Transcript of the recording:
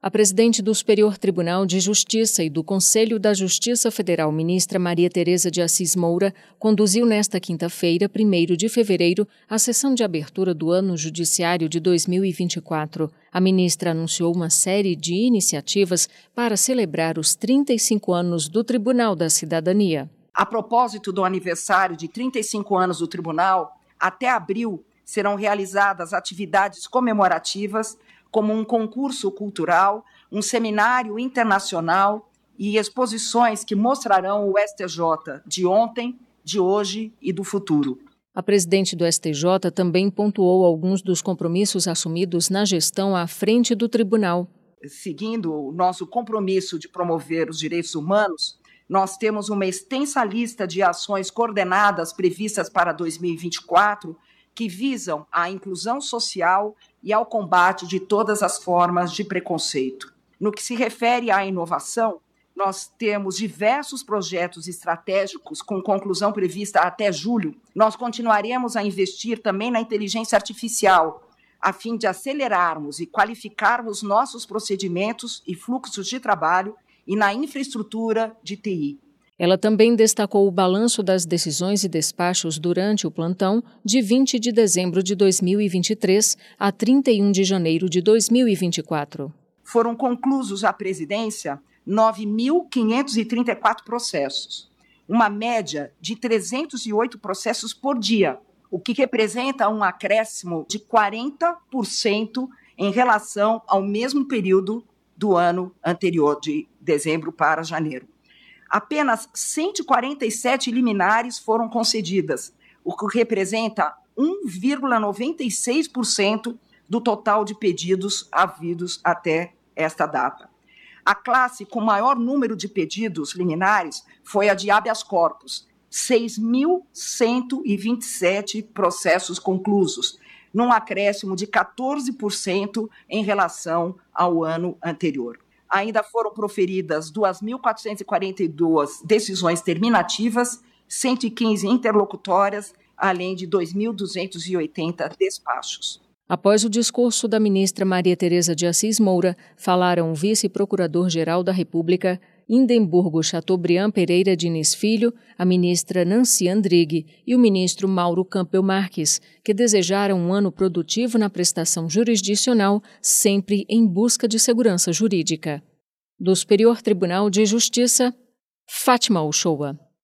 A presidente do Superior Tribunal de Justiça e do Conselho da Justiça Federal, ministra Maria Tereza de Assis Moura, conduziu nesta quinta-feira, 1 de fevereiro, a sessão de abertura do ano judiciário de 2024. A ministra anunciou uma série de iniciativas para celebrar os 35 anos do Tribunal da Cidadania. A propósito do aniversário de 35 anos do Tribunal, até abril serão realizadas atividades comemorativas como um concurso cultural, um seminário internacional e exposições que mostrarão o STJ de ontem, de hoje e do futuro. A presidente do STJ também pontuou alguns dos compromissos assumidos na gestão à frente do tribunal. Seguindo o nosso compromisso de promover os direitos humanos, nós temos uma extensa lista de ações coordenadas previstas para 2024 que visam a inclusão social e ao combate de todas as formas de preconceito. No que se refere à inovação, nós temos diversos projetos estratégicos com conclusão prevista até julho. Nós continuaremos a investir também na inteligência artificial, a fim de acelerarmos e qualificarmos nossos procedimentos e fluxos de trabalho e na infraestrutura de TI. Ela também destacou o balanço das decisões e despachos durante o plantão de 20 de dezembro de 2023 a 31 de janeiro de 2024. Foram conclusos à presidência 9.534 processos, uma média de 308 processos por dia, o que representa um acréscimo de 40% em relação ao mesmo período do ano anterior, de dezembro para janeiro apenas 147 liminares foram concedidas, o que representa 1,96% do total de pedidos havidos até esta data. A classe com maior número de pedidos liminares foi a de habeas corpus, 6.127 processos conclusos, num acréscimo de 14% em relação ao ano anterior ainda foram proferidas 2.442 decisões terminativas, 115 interlocutórias, além de 2.280 despachos. Após o discurso da ministra Maria Tereza de Assis Moura, falaram o vice-procurador-geral da República, Indemburgo Chateaubriand Pereira Diniz Filho, a ministra Nancy Andrighi e o ministro Mauro Campbell Marques, que desejaram um ano produtivo na prestação jurisdicional, sempre em busca de segurança jurídica. Do Superior Tribunal de Justiça, Fátima Uchoa.